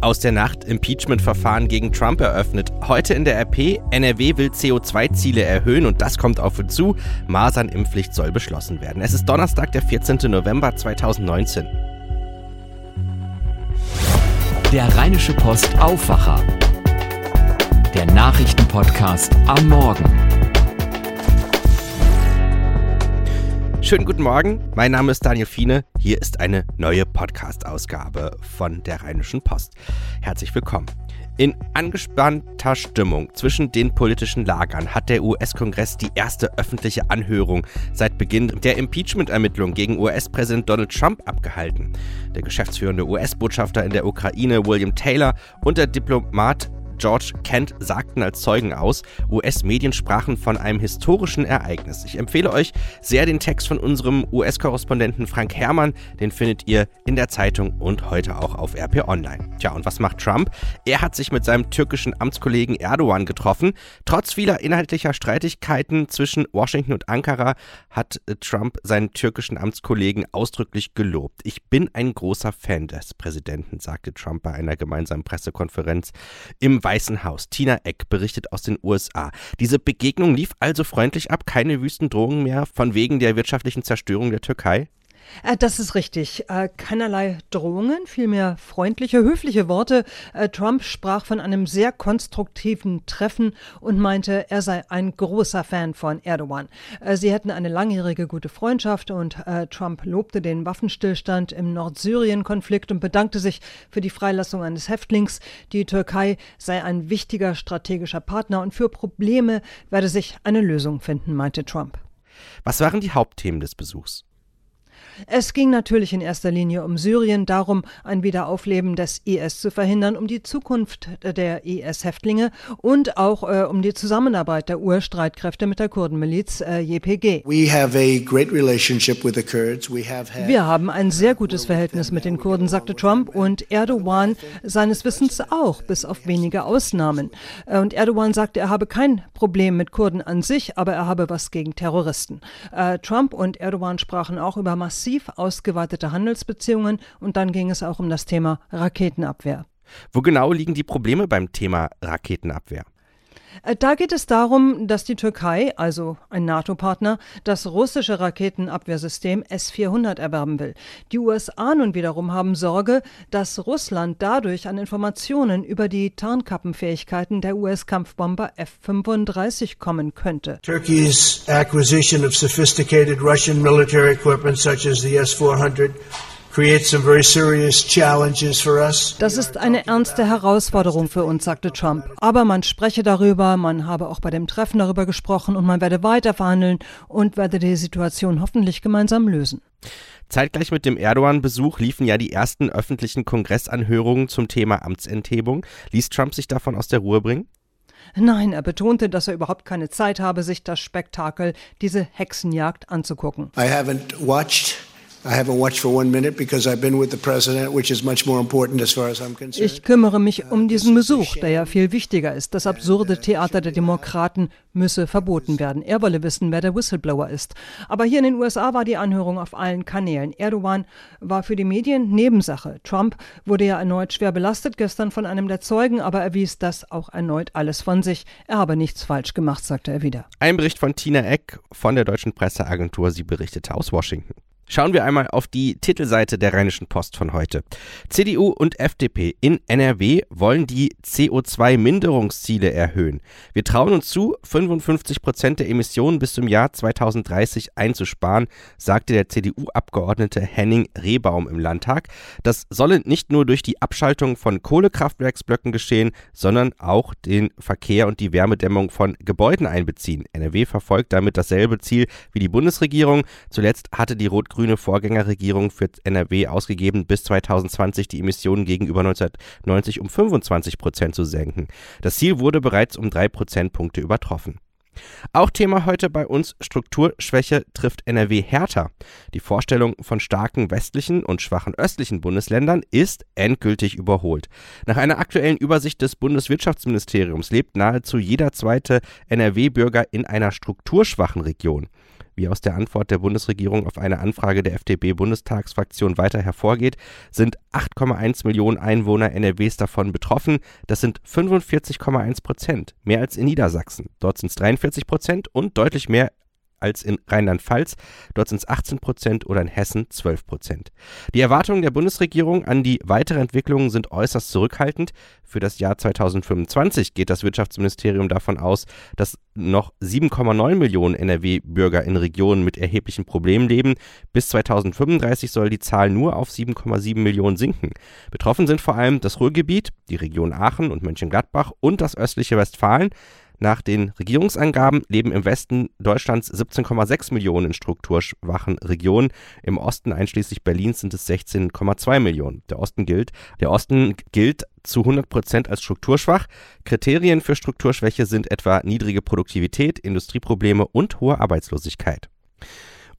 Aus der Nacht Impeachment-Verfahren gegen Trump eröffnet. Heute in der RP, NRW will CO2-Ziele erhöhen und das kommt auf uns zu. Masernimpflicht soll beschlossen werden. Es ist Donnerstag, der 14. November 2019. Der Rheinische Post Aufwacher. Der Nachrichtenpodcast am Morgen. Schönen guten Morgen, mein Name ist Daniel Fiene. Hier ist eine neue Podcast-Ausgabe von der Rheinischen Post. Herzlich willkommen. In angespannter Stimmung zwischen den politischen Lagern hat der US-Kongress die erste öffentliche Anhörung seit Beginn der Impeachment-Ermittlungen gegen US-Präsident Donald Trump abgehalten. Der geschäftsführende US-Botschafter in der Ukraine, William Taylor, und der Diplomat George Kent sagten als Zeugen aus. US-Medien sprachen von einem historischen Ereignis. Ich empfehle euch sehr den Text von unserem US-Korrespondenten Frank Herrmann. Den findet ihr in der Zeitung und heute auch auf RP Online. Tja, und was macht Trump? Er hat sich mit seinem türkischen Amtskollegen Erdogan getroffen. Trotz vieler inhaltlicher Streitigkeiten zwischen Washington und Ankara hat Trump seinen türkischen Amtskollegen ausdrücklich gelobt. Ich bin ein großer Fan des Präsidenten, sagte Trump bei einer gemeinsamen Pressekonferenz im Weißen Haus. Tina Eck berichtet aus den USA. Diese Begegnung lief also freundlich ab, keine wüsten Drohungen mehr von wegen der wirtschaftlichen Zerstörung der Türkei? Äh, das ist richtig. Äh, keinerlei Drohungen, vielmehr freundliche, höfliche Worte. Äh, Trump sprach von einem sehr konstruktiven Treffen und meinte, er sei ein großer Fan von Erdogan. Sie hätten eine langjährige gute Freundschaft und Trump lobte den Waffenstillstand im Nordsyrien-Konflikt und bedankte sich für die Freilassung eines Häftlings. Die Türkei sei ein wichtiger strategischer Partner und für Probleme werde sich eine Lösung finden, meinte Trump. Was waren die Hauptthemen des Besuchs? Es ging natürlich in erster Linie um Syrien, darum, ein Wiederaufleben des IS zu verhindern, um die Zukunft der IS-Häftlinge und auch äh, um die Zusammenarbeit der Urstreitkräfte mit der Kurdenmiliz äh, JPG. Wir haben ein sehr gutes Verhältnis mit den Kurden, sagte Trump, und Erdogan seines Wissens auch, bis auf wenige Ausnahmen. Äh, und Erdogan sagte, er habe kein Problem mit Kurden an sich, aber er habe was gegen Terroristen. Äh, Trump und Erdogan sprachen auch über massive massiv ausgeweitete Handelsbeziehungen und dann ging es auch um das Thema Raketenabwehr. Wo genau liegen die Probleme beim Thema Raketenabwehr? Äh, da geht es darum, dass die Türkei, also ein NATO-Partner, das russische Raketenabwehrsystem S-400 erwerben will. Die USA nun wiederum haben Sorge, dass Russland dadurch an Informationen über die Tarnkappenfähigkeiten der US-Kampfbomber F-35 kommen könnte. Turkey's acquisition of sophisticated Russian military equipment such as the S-400 das ist eine ernste Herausforderung für uns, sagte Trump. Aber man spreche darüber, man habe auch bei dem Treffen darüber gesprochen und man werde weiter verhandeln und werde die Situation hoffentlich gemeinsam lösen. Zeitgleich mit dem Erdogan-Besuch liefen ja die ersten öffentlichen Kongressanhörungen zum Thema Amtsenthebung. Ließ Trump sich davon aus der Ruhe bringen? Nein, er betonte, dass er überhaupt keine Zeit habe, sich das Spektakel, diese Hexenjagd anzugucken. I haven't watched ich kümmere mich um diesen Besuch, der ja viel wichtiger ist. Das absurde Theater der Demokraten müsse verboten werden. Er wolle wissen, wer der Whistleblower ist. Aber hier in den USA war die Anhörung auf allen Kanälen. Erdogan war für die Medien Nebensache. Trump wurde ja erneut schwer belastet gestern von einem der Zeugen, aber er wies das auch erneut alles von sich. Er habe nichts falsch gemacht, sagte er wieder. Ein Bericht von Tina Eck von der deutschen Presseagentur. Sie berichtete aus Washington. Schauen wir einmal auf die Titelseite der Rheinischen Post von heute. CDU und FDP in NRW wollen die CO2-Minderungsziele erhöhen. Wir trauen uns zu, 55 Prozent der Emissionen bis zum Jahr 2030 einzusparen, sagte der CDU-Abgeordnete Henning Rehbaum im Landtag. Das solle nicht nur durch die Abschaltung von Kohlekraftwerksblöcken geschehen, sondern auch den Verkehr und die Wärmedämmung von Gebäuden einbeziehen. NRW verfolgt damit dasselbe Ziel wie die Bundesregierung. Zuletzt hatte die rot grüne Vorgängerregierung für NRW ausgegeben, bis 2020 die Emissionen gegenüber 1990 um 25 Prozent zu senken. Das Ziel wurde bereits um drei Prozentpunkte übertroffen. Auch Thema heute bei uns Strukturschwäche trifft NRW härter. Die Vorstellung von starken westlichen und schwachen östlichen Bundesländern ist endgültig überholt. Nach einer aktuellen Übersicht des Bundeswirtschaftsministeriums lebt nahezu jeder zweite NRW-Bürger in einer strukturschwachen Region. Wie aus der Antwort der Bundesregierung auf eine Anfrage der FDP-Bundestagsfraktion weiter hervorgeht, sind 8,1 Millionen Einwohner NRWs davon betroffen. Das sind 45,1 Prozent, mehr als in Niedersachsen. Dort sind es 43 Prozent und deutlich mehr als in Rheinland-Pfalz. Dort sind es 18 Prozent oder in Hessen 12 Prozent. Die Erwartungen der Bundesregierung an die weitere Entwicklung sind äußerst zurückhaltend. Für das Jahr 2025 geht das Wirtschaftsministerium davon aus, dass noch 7,9 Millionen NRW-Bürger in Regionen mit erheblichen Problemen leben. Bis 2035 soll die Zahl nur auf 7,7 Millionen sinken. Betroffen sind vor allem das Ruhrgebiet, die Region Aachen und Mönchengladbach und das östliche Westfalen. Nach den Regierungsangaben leben im Westen Deutschlands 17,6 Millionen in strukturschwachen Regionen. Im Osten einschließlich Berlins sind es 16,2 Millionen. Der Osten gilt, der Osten gilt zu 100 Prozent als strukturschwach. Kriterien für Strukturschwäche sind etwa niedrige Produktivität, Industrieprobleme und hohe Arbeitslosigkeit.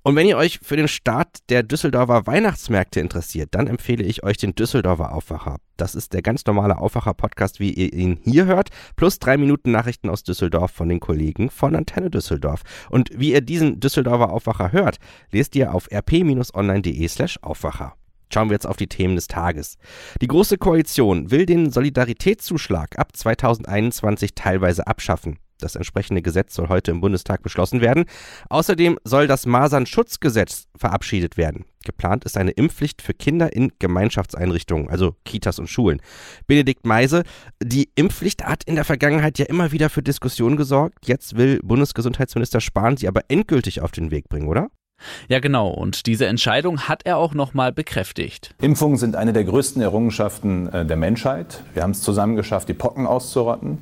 Und wenn ihr euch für den Start der Düsseldorfer Weihnachtsmärkte interessiert, dann empfehle ich euch den Düsseldorfer Aufwacher. Das ist der ganz normale Aufwacher-Podcast, wie ihr ihn hier hört, plus drei Minuten Nachrichten aus Düsseldorf von den Kollegen von Antenne Düsseldorf. Und wie ihr diesen Düsseldorfer Aufwacher hört, lest ihr auf rp-online.de slash Aufwacher. Schauen wir jetzt auf die Themen des Tages. Die Große Koalition will den Solidaritätszuschlag ab 2021 teilweise abschaffen. Das entsprechende Gesetz soll heute im Bundestag beschlossen werden. Außerdem soll das Masernschutzgesetz verabschiedet werden. Geplant ist eine Impfpflicht für Kinder in Gemeinschaftseinrichtungen, also Kitas und Schulen. Benedikt Meise, die Impfpflicht hat in der Vergangenheit ja immer wieder für Diskussionen gesorgt. Jetzt will Bundesgesundheitsminister Spahn sie aber endgültig auf den Weg bringen, oder? Ja, genau. Und diese Entscheidung hat er auch nochmal bekräftigt. Impfungen sind eine der größten Errungenschaften äh, der Menschheit. Wir haben es zusammen geschafft, die Pocken auszurotten.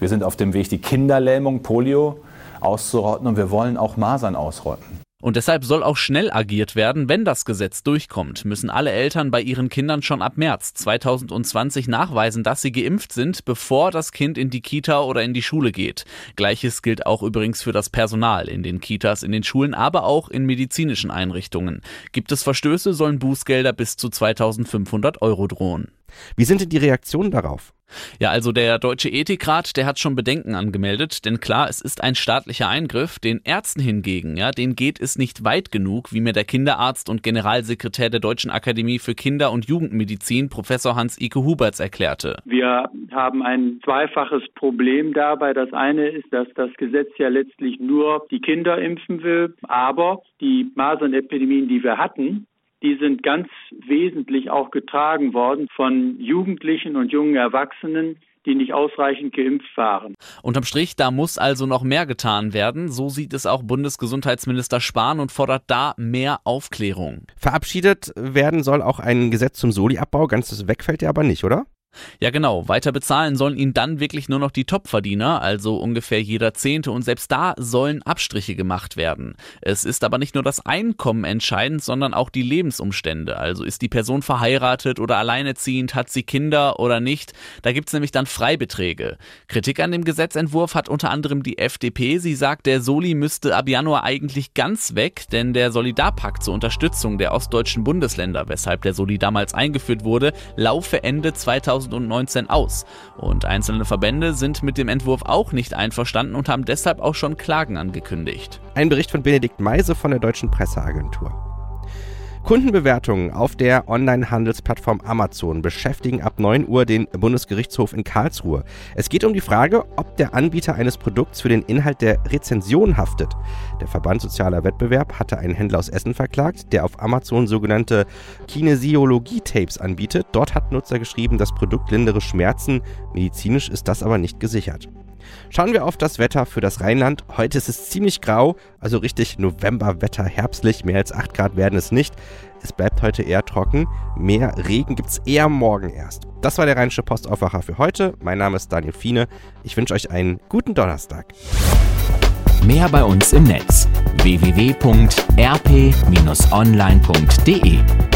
Wir sind auf dem Weg, die Kinderlähmung, Polio auszurotten und wir wollen auch Masern ausrotten. Und deshalb soll auch schnell agiert werden, wenn das Gesetz durchkommt, müssen alle Eltern bei ihren Kindern schon ab März 2020 nachweisen, dass sie geimpft sind, bevor das Kind in die Kita oder in die Schule geht. Gleiches gilt auch übrigens für das Personal in den Kitas, in den Schulen, aber auch in medizinischen Einrichtungen. Gibt es Verstöße, sollen Bußgelder bis zu 2500 Euro drohen. Wie sind denn die Reaktionen darauf? Ja, also der Deutsche Ethikrat, der hat schon Bedenken angemeldet, denn klar, es ist ein staatlicher Eingriff. Den Ärzten hingegen, ja, denen geht es nicht weit genug, wie mir der Kinderarzt und Generalsekretär der Deutschen Akademie für Kinder- und Jugendmedizin, Professor Hans-Ike Huberts, erklärte. Wir haben ein zweifaches Problem dabei. Das eine ist, dass das Gesetz ja letztlich nur die Kinder impfen will, aber die Masernepidemien, die wir hatten, die sind ganz wesentlich auch getragen worden von Jugendlichen und jungen Erwachsenen, die nicht ausreichend geimpft waren. Unterm Strich, da muss also noch mehr getan werden. So sieht es auch Bundesgesundheitsminister Spahn und fordert da mehr Aufklärung. Verabschiedet werden soll auch ein Gesetz zum Soli-Abbau. Ganzes wegfällt ja aber nicht, oder? Ja, genau. Weiter bezahlen sollen ihn dann wirklich nur noch die Topverdiener, also ungefähr jeder Zehnte. Und selbst da sollen Abstriche gemacht werden. Es ist aber nicht nur das Einkommen entscheidend, sondern auch die Lebensumstände. Also ist die Person verheiratet oder alleineziehend, hat sie Kinder oder nicht. Da gibt's nämlich dann Freibeträge. Kritik an dem Gesetzentwurf hat unter anderem die FDP. Sie sagt, der Soli müsste ab Januar eigentlich ganz weg, denn der Solidarpakt zur Unterstützung der ostdeutschen Bundesländer, weshalb der Soli damals eingeführt wurde, laufe Ende 2020. 2019 aus. Und einzelne Verbände sind mit dem Entwurf auch nicht einverstanden und haben deshalb auch schon Klagen angekündigt. Ein Bericht von Benedikt Meise von der Deutschen Presseagentur. Kundenbewertungen auf der Online-Handelsplattform Amazon beschäftigen ab 9 Uhr den Bundesgerichtshof in Karlsruhe. Es geht um die Frage, ob der Anbieter eines Produkts für den Inhalt der Rezension haftet. Der Verband Sozialer Wettbewerb hatte einen Händler aus Essen verklagt, der auf Amazon sogenannte Kinesiologie-Tapes anbietet. Dort hat Nutzer geschrieben, das Produkt lindere Schmerzen. Medizinisch ist das aber nicht gesichert. Schauen wir auf das Wetter für das Rheinland. Heute ist es ziemlich grau, also richtig Novemberwetter, herbstlich. Mehr als 8 Grad werden es nicht. Es bleibt heute eher trocken. Mehr Regen gibt es eher morgen erst. Das war der Rheinische Postaufwacher für heute. Mein Name ist Daniel Fiene. Ich wünsche euch einen guten Donnerstag. Mehr bei uns im Netz www.rp-online.de